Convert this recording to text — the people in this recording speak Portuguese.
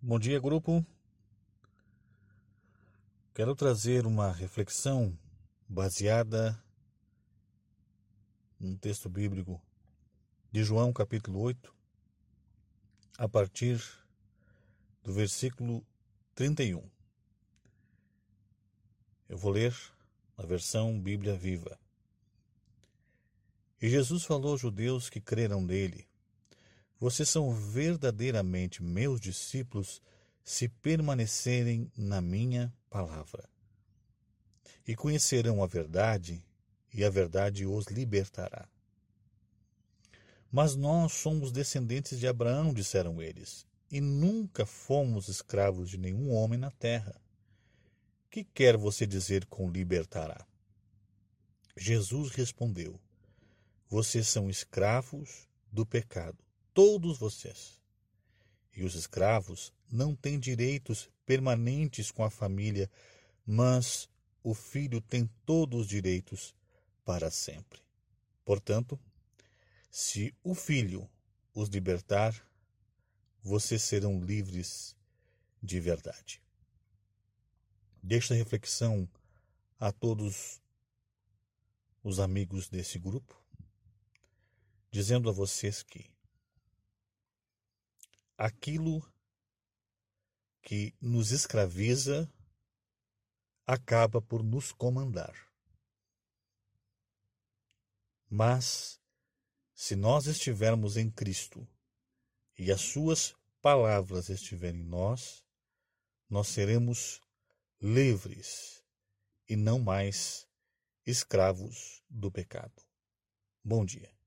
Bom dia, grupo. Quero trazer uma reflexão baseada no texto bíblico de João, capítulo 8, a partir do versículo 31. Eu vou ler a versão Bíblia Viva. E Jesus falou aos judeus que creram nele vocês são verdadeiramente meus discípulos se permanecerem na minha palavra. E conhecerão a verdade, e a verdade os libertará. Mas nós somos descendentes de Abraão, disseram eles, e nunca fomos escravos de nenhum homem na terra. Que quer você dizer com libertará? Jesus respondeu: Vocês são escravos do pecado todos vocês. E os escravos não têm direitos permanentes com a família, mas o filho tem todos os direitos para sempre. Portanto, se o filho os libertar, vocês serão livres de verdade. Deixo a reflexão a todos os amigos desse grupo, dizendo a vocês que aquilo que nos escraviza acaba por nos comandar. Mas, se nós estivermos em Cristo e as Suas palavras estiverem em nós, nós seremos livres e não mais escravos do pecado. Bom dia.